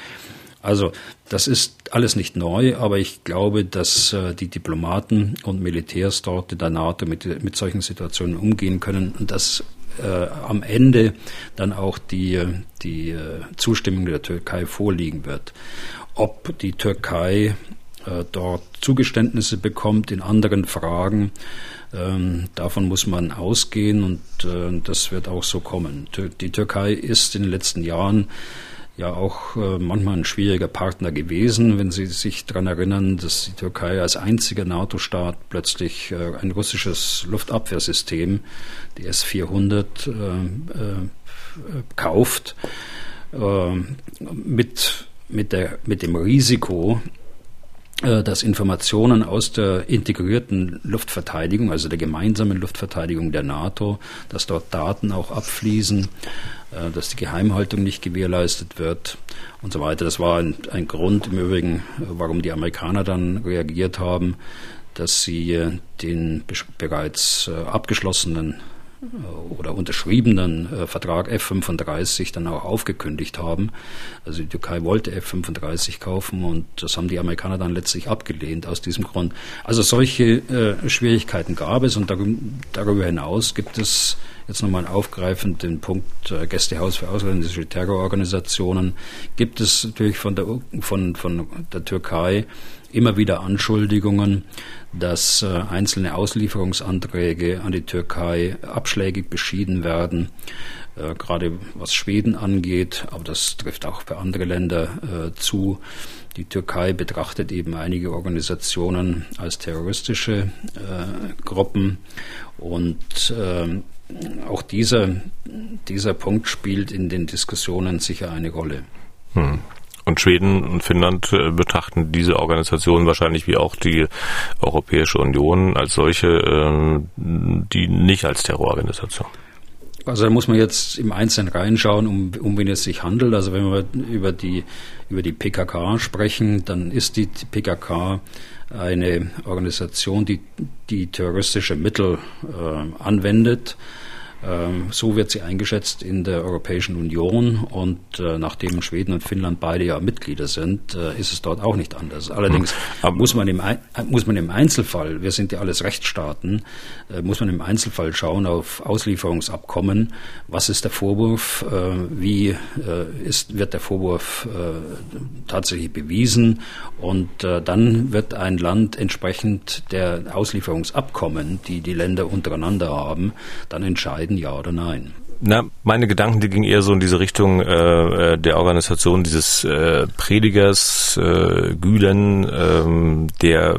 Also das ist alles nicht neu, aber ich glaube, dass äh, die Diplomaten und Militärs dort in der NATO mit, mit solchen Situationen umgehen können und dass äh, am Ende dann auch die, die äh, Zustimmung der Türkei vorliegen wird. Ob die Türkei äh, dort Zugeständnisse bekommt in anderen Fragen, ähm, davon muss man ausgehen und äh, das wird auch so kommen. Die Türkei ist in den letzten Jahren ja auch äh, manchmal ein schwieriger Partner gewesen, wenn Sie sich daran erinnern, dass die Türkei als einziger NATO-Staat plötzlich äh, ein russisches Luftabwehrsystem, die S-400, äh, äh, kauft, mit, mit, der, mit dem Risiko, dass Informationen aus der integrierten Luftverteidigung, also der gemeinsamen Luftverteidigung der NATO, dass dort Daten auch abfließen, dass die Geheimhaltung nicht gewährleistet wird und so weiter. Das war ein, ein Grund im Übrigen, warum die Amerikaner dann reagiert haben, dass sie äh, den bereits äh, abgeschlossenen oder unterschriebenen Vertrag F-35 dann auch aufgekündigt haben. Also die Türkei wollte F-35 kaufen und das haben die Amerikaner dann letztlich abgelehnt aus diesem Grund. Also solche äh, Schwierigkeiten gab es und darüber hinaus gibt es jetzt nochmal aufgreifend den Punkt äh, Gästehaus für ausländische Terrororganisationen, gibt es natürlich von der, von, von der Türkei immer wieder Anschuldigungen, dass äh, einzelne Auslieferungsanträge an die Türkei abschlägig beschieden werden, äh, gerade was Schweden angeht, aber das trifft auch für andere Länder äh, zu. Die Türkei betrachtet eben einige Organisationen als terroristische Gruppen und auch dieser, dieser Punkt spielt in den Diskussionen sicher eine Rolle. Hm. Und Schweden und Finnland äh, betrachten diese Organisation wahrscheinlich wie auch die Europäische Union als solche, äh, die nicht als Terrororganisation. Also da muss man jetzt im Einzelnen reinschauen, um, um wen es sich handelt. Also wenn wir über die, über die PKK sprechen, dann ist die PKK eine Organisation, die, die terroristische Mittel äh, anwendet ähm, so wird sie eingeschätzt in der Europäischen Union und äh, nachdem Schweden und Finnland beide ja Mitglieder sind, äh, ist es dort auch nicht anders. Allerdings hm. muss, man im, muss man im Einzelfall, wir sind ja alles Rechtsstaaten, äh, muss man im Einzelfall schauen auf Auslieferungsabkommen. Was ist der Vorwurf? Wie ist, wird der Vorwurf tatsächlich bewiesen? Und dann wird ein Land entsprechend der Auslieferungsabkommen, die die Länder untereinander haben, dann entscheiden, ja oder nein? Na, meine Gedanken, die gingen eher so in diese Richtung äh, äh, der Organisation dieses äh, Predigers äh, Gülen, ähm, der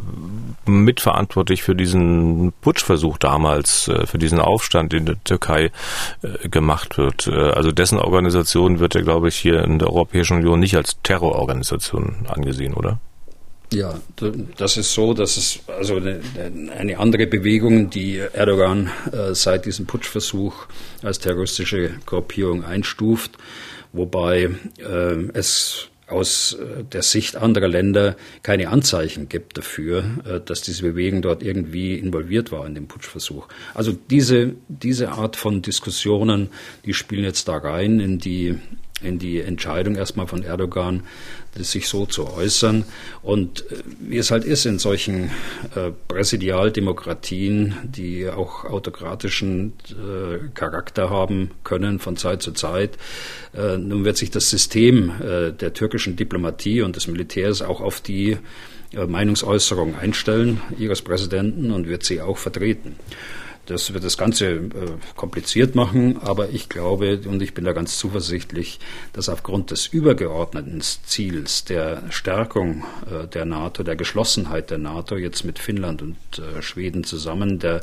mitverantwortlich für diesen Putschversuch damals, äh, für diesen Aufstand in der Türkei äh, gemacht wird. Äh, also dessen Organisation wird ja, glaube ich, hier in der Europäischen Union nicht als Terrororganisation angesehen, oder? Ja, das ist so, dass es also eine, eine andere Bewegung, die Erdogan äh, seit diesem Putschversuch als terroristische Gruppierung einstuft, wobei äh, es aus äh, der Sicht anderer Länder keine Anzeichen gibt dafür, dass diese Bewegung dort irgendwie involviert war in dem Putschversuch. Also diese, diese Art von Diskussionen, die spielen jetzt da rein in die in die Entscheidung erstmal von Erdogan, sich so zu äußern. Und äh, wie es halt ist in solchen äh, Präsidialdemokratien, die auch autokratischen äh, Charakter haben können von Zeit zu Zeit, äh, nun wird sich das System äh, der türkischen Diplomatie und des Militärs auch auf die äh, Meinungsäußerung einstellen ihres Präsidenten und wird sie auch vertreten. Das wird das Ganze äh, kompliziert machen, aber ich glaube und ich bin da ganz zuversichtlich, dass aufgrund des übergeordneten Ziels der Stärkung äh, der NATO, der Geschlossenheit der NATO jetzt mit Finnland und äh, Schweden zusammen, der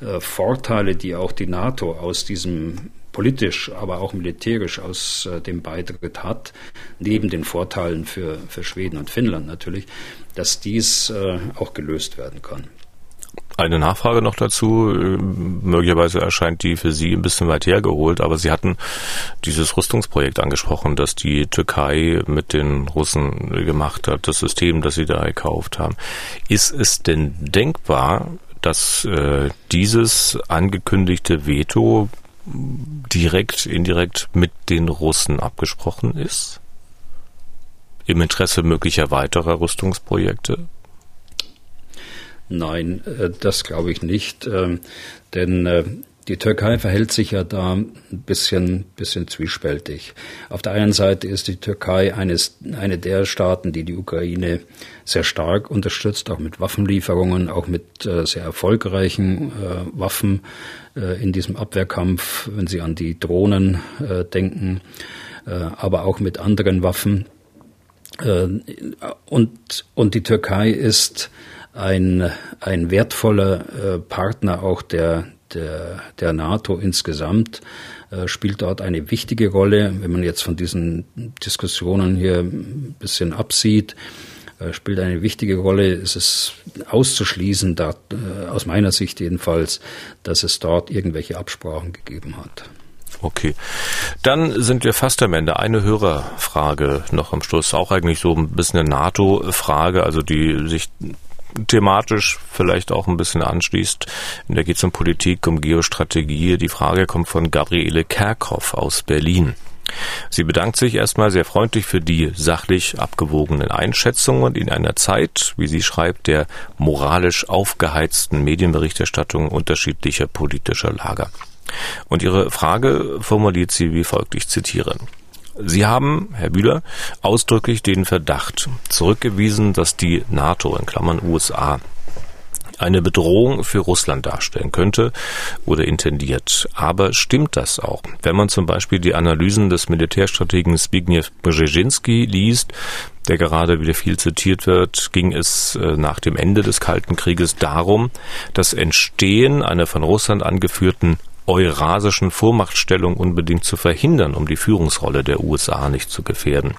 äh, Vorteile, die auch die NATO aus diesem politisch, aber auch militärisch aus äh, dem Beitritt hat, neben den Vorteilen für, für Schweden und Finnland natürlich, dass dies äh, auch gelöst werden kann. Eine Nachfrage noch dazu. Äh, möglicherweise erscheint die für Sie ein bisschen weit hergeholt, aber Sie hatten dieses Rüstungsprojekt angesprochen, das die Türkei mit den Russen gemacht hat, das System, das Sie da gekauft haben. Ist es denn denkbar, dass äh, dieses angekündigte Veto direkt, indirekt mit den Russen abgesprochen ist? Im Interesse möglicher weiterer Rüstungsprojekte? Nein, äh, das glaube ich nicht, ähm, denn äh, die Türkei verhält sich ja da ein bisschen, bisschen zwiespältig. Auf der einen Seite ist die Türkei eines, eine der Staaten, die die Ukraine sehr stark unterstützt, auch mit Waffenlieferungen, auch mit äh, sehr erfolgreichen Waffen in diesem Abwehrkampf, wenn Sie an die Drohnen denken, aber auch mit anderen Waffen. Und, und die Türkei ist ein, ein wertvoller Partner auch der, der, der NATO insgesamt äh, spielt dort eine wichtige Rolle. Wenn man jetzt von diesen Diskussionen hier ein bisschen absieht, äh, spielt eine wichtige Rolle. Es ist auszuschließen, da, äh, aus meiner Sicht jedenfalls, dass es dort irgendwelche Absprachen gegeben hat. Okay. Dann sind wir fast am Ende. Eine Hörerfrage noch am Schluss. Auch eigentlich so ein bisschen eine NATO-Frage, also die sich thematisch vielleicht auch ein bisschen anschließt. Da geht es um Politik, um Geostrategie. Die Frage kommt von Gabriele Kerkhoff aus Berlin. Sie bedankt sich erstmal sehr freundlich für die sachlich abgewogenen Einschätzungen in einer Zeit, wie sie schreibt, der moralisch aufgeheizten Medienberichterstattung unterschiedlicher politischer Lager. Und ihre Frage formuliert sie wie folgt, ich zitiere. Sie haben, Herr Bühler, ausdrücklich den Verdacht zurückgewiesen, dass die NATO in Klammern USA eine Bedrohung für Russland darstellen könnte oder intendiert. Aber stimmt das auch? Wenn man zum Beispiel die Analysen des Militärstrategen Zbigniew Brzezinski liest, der gerade wieder viel zitiert wird, ging es äh, nach dem Ende des Kalten Krieges darum, das Entstehen einer von Russland angeführten eurasischen Vormachtstellung unbedingt zu verhindern, um die Führungsrolle der USA nicht zu gefährden.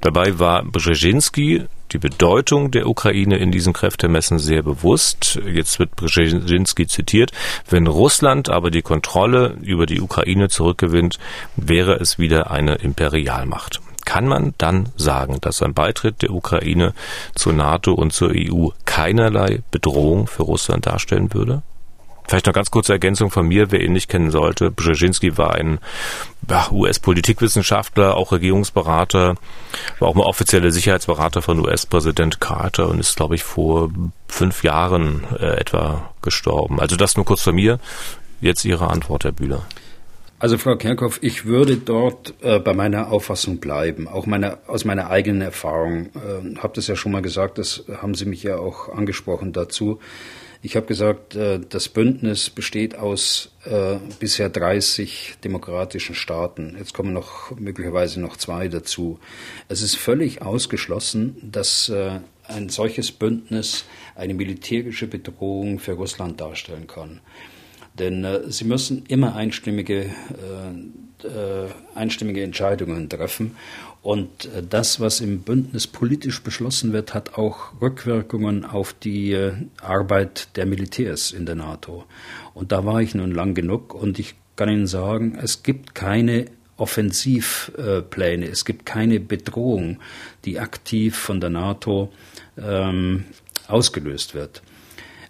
Dabei war Brzezinski die Bedeutung der Ukraine in diesen Kräftemessen sehr bewusst. Jetzt wird Brzezinski zitiert. Wenn Russland aber die Kontrolle über die Ukraine zurückgewinnt, wäre es wieder eine Imperialmacht. Kann man dann sagen, dass ein Beitritt der Ukraine zur NATO und zur EU keinerlei Bedrohung für Russland darstellen würde? Vielleicht noch ganz kurze Ergänzung von mir, wer ihn nicht kennen sollte. Brzezinski war ein US-Politikwissenschaftler, auch Regierungsberater, war auch mal offizieller Sicherheitsberater von US-Präsident Carter und ist, glaube ich, vor fünf Jahren äh, etwa gestorben. Also das nur kurz von mir. Jetzt Ihre Antwort, Herr Bühler. Also Frau Kerkhoff, ich würde dort äh, bei meiner Auffassung bleiben, auch meine, aus meiner eigenen Erfahrung. Äh, habe das ja schon mal gesagt, das haben Sie mich ja auch angesprochen dazu. Ich habe gesagt, äh, das Bündnis besteht aus äh, bisher 30 demokratischen Staaten. Jetzt kommen noch möglicherweise noch zwei dazu. Es ist völlig ausgeschlossen, dass äh, ein solches Bündnis eine militärische Bedrohung für Russland darstellen kann. Denn äh, sie müssen immer einstimmige, äh, äh, einstimmige Entscheidungen treffen. Und äh, das, was im Bündnis politisch beschlossen wird, hat auch Rückwirkungen auf die äh, Arbeit der Militärs in der NATO. Und da war ich nun lang genug und ich kann Ihnen sagen, es gibt keine Offensivpläne, es gibt keine Bedrohung, die aktiv von der NATO ähm, ausgelöst wird.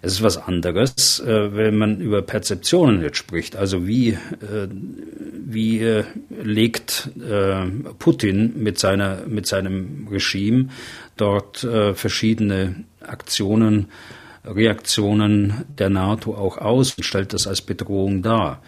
Es ist was anderes, äh, wenn man über Perzeptionen jetzt spricht. Also wie, äh, wie äh, legt äh, Putin mit, seiner, mit seinem Regime dort äh, verschiedene Aktionen, Reaktionen der NATO auch aus und stellt das als Bedrohung dar.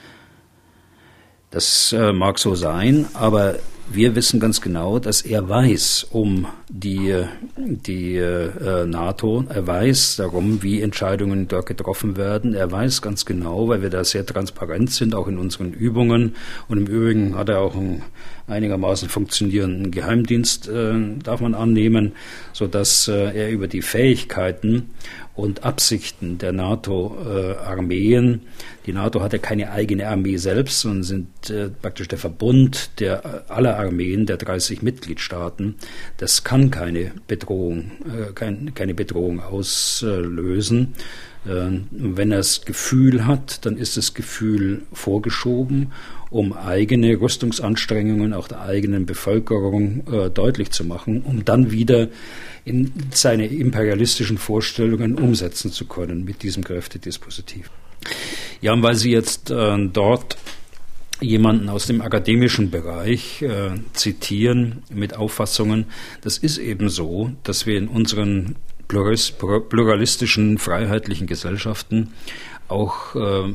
Das äh, mag so sein, aber wir wissen ganz genau, dass er weiß um die, die äh, NATO. Er weiß darum, wie Entscheidungen dort getroffen werden. Er weiß ganz genau, weil wir da sehr transparent sind, auch in unseren Übungen. Und im Übrigen hat er auch einen einigermaßen funktionierenden Geheimdienst, äh, darf man annehmen, so dass äh, er über die Fähigkeiten und Absichten der NATO-Armeen. Die NATO hat ja keine eigene Armee selbst, sondern sind äh, praktisch der Verbund der aller Armeen der 30 Mitgliedstaaten. Das kann keine Bedrohung, äh, kein, keine Bedrohung auslösen. Äh, wenn er das Gefühl hat, dann ist das Gefühl vorgeschoben, um eigene Rüstungsanstrengungen auch der eigenen Bevölkerung äh, deutlich zu machen, um dann wieder in seine imperialistischen Vorstellungen umsetzen zu können mit diesem Kräftedispositiv. Ja, und weil Sie jetzt äh, dort jemanden aus dem akademischen Bereich äh, zitieren mit Auffassungen, das ist eben so, dass wir in unseren pluralistischen, freiheitlichen Gesellschaften auch äh,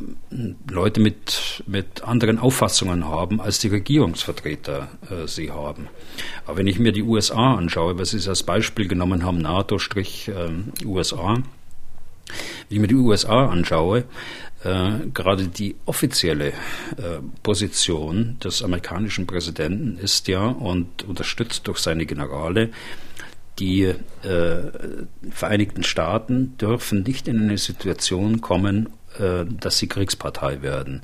Leute mit, mit anderen Auffassungen haben, als die Regierungsvertreter äh, sie haben. Aber wenn ich mir die USA anschaue, was Sie als Beispiel genommen haben, NATO-USA, äh, wenn ich mir die USA anschaue, äh, gerade die offizielle äh, Position des amerikanischen Präsidenten ist ja und unterstützt durch seine Generale, die äh, Vereinigten Staaten dürfen nicht in eine Situation kommen, äh, dass sie Kriegspartei werden.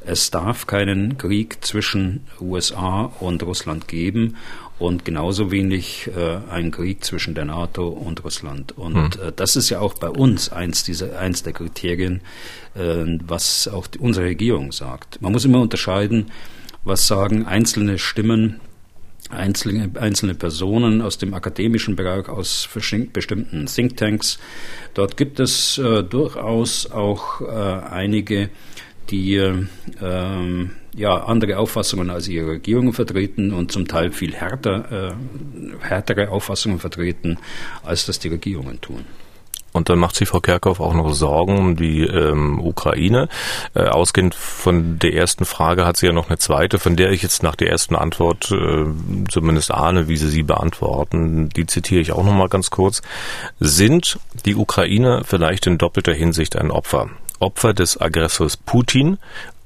Es darf keinen Krieg zwischen USA und Russland geben und genauso wenig äh, einen Krieg zwischen der NATO und Russland. Und hm. äh, das ist ja auch bei uns eins, dieser, eins der Kriterien, äh, was auch die, unsere Regierung sagt. Man muss immer unterscheiden, was sagen einzelne Stimmen einzelne, einzelne Personen aus dem akademischen Bereich, aus bestimmten Thinktanks. Dort gibt es äh, durchaus auch äh, einige, die äh, ja, andere Auffassungen als ihre Regierungen vertreten und zum Teil viel härter, äh, härtere Auffassungen vertreten, als das die Regierungen tun. Und dann macht sich Frau Kerkhoff auch noch Sorgen um die ähm, Ukraine. Äh, ausgehend von der ersten Frage hat sie ja noch eine zweite, von der ich jetzt nach der ersten Antwort äh, zumindest ahne, wie sie sie beantworten. Die zitiere ich auch noch mal ganz kurz. Sind die Ukraine vielleicht in doppelter Hinsicht ein Opfer? Opfer des Aggressors Putin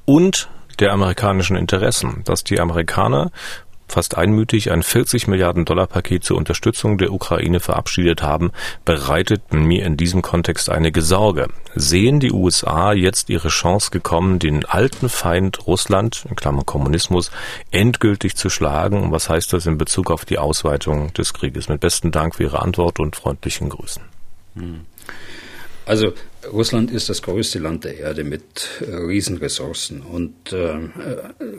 und der amerikanischen Interessen, dass die Amerikaner fast einmütig ein 40 Milliarden Dollar Paket zur Unterstützung der Ukraine verabschiedet haben, bereitet mir in diesem Kontext einige Sorge. Sehen die USA jetzt ihre Chance gekommen, den alten Feind Russland, in Klammern Kommunismus, endgültig zu schlagen? Und was heißt das in Bezug auf die Ausweitung des Krieges? Mit besten Dank für Ihre Antwort und freundlichen Grüßen. Also Russland ist das größte Land der Erde mit äh, Riesenressourcen und äh,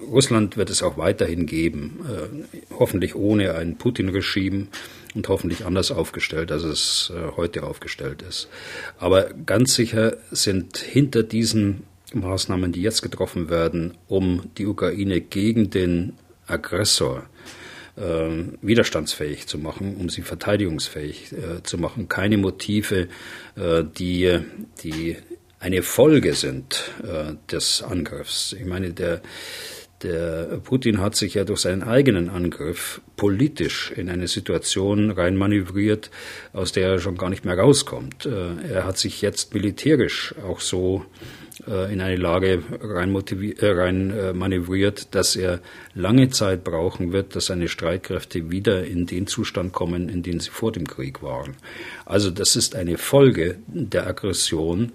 Russland wird es auch weiterhin geben, äh, hoffentlich ohne ein Putin-Regime und hoffentlich anders aufgestellt, als es äh, heute aufgestellt ist. Aber ganz sicher sind hinter diesen Maßnahmen, die jetzt getroffen werden, um die Ukraine gegen den Aggressor äh, widerstandsfähig zu machen, um sie verteidigungsfähig äh, zu machen. Keine Motive, äh, die, die eine Folge sind äh, des Angriffs. Ich meine, der, der Putin hat sich ja durch seinen eigenen Angriff politisch in eine Situation reinmanövriert, aus der er schon gar nicht mehr rauskommt. Äh, er hat sich jetzt militärisch auch so äh, in eine Lage rein, äh, rein äh, manövriert, dass er lange Zeit brauchen wird, dass seine Streitkräfte wieder in den Zustand kommen, in den sie vor dem Krieg waren. Also das ist eine Folge der Aggression.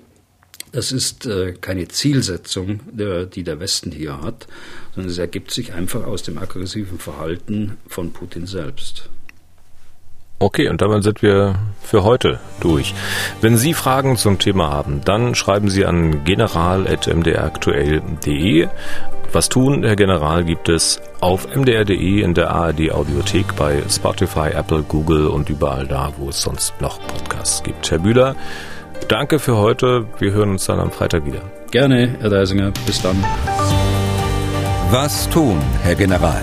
Das ist äh, keine Zielsetzung, die der Westen hier hat, sondern es ergibt sich einfach aus dem aggressiven Verhalten von Putin selbst. Okay, und damit sind wir für heute durch. Wenn Sie Fragen zum Thema haben, dann schreiben Sie an general.mdraktuell.de. Was tun, Herr General, gibt es auf mdr.de in der ARD Audiothek bei Spotify, Apple, Google und überall da, wo es sonst noch Podcasts gibt. Herr Bühler, danke für heute. Wir hören uns dann am Freitag wieder. Gerne, Herr Deisinger. Bis dann. Was tun, Herr General?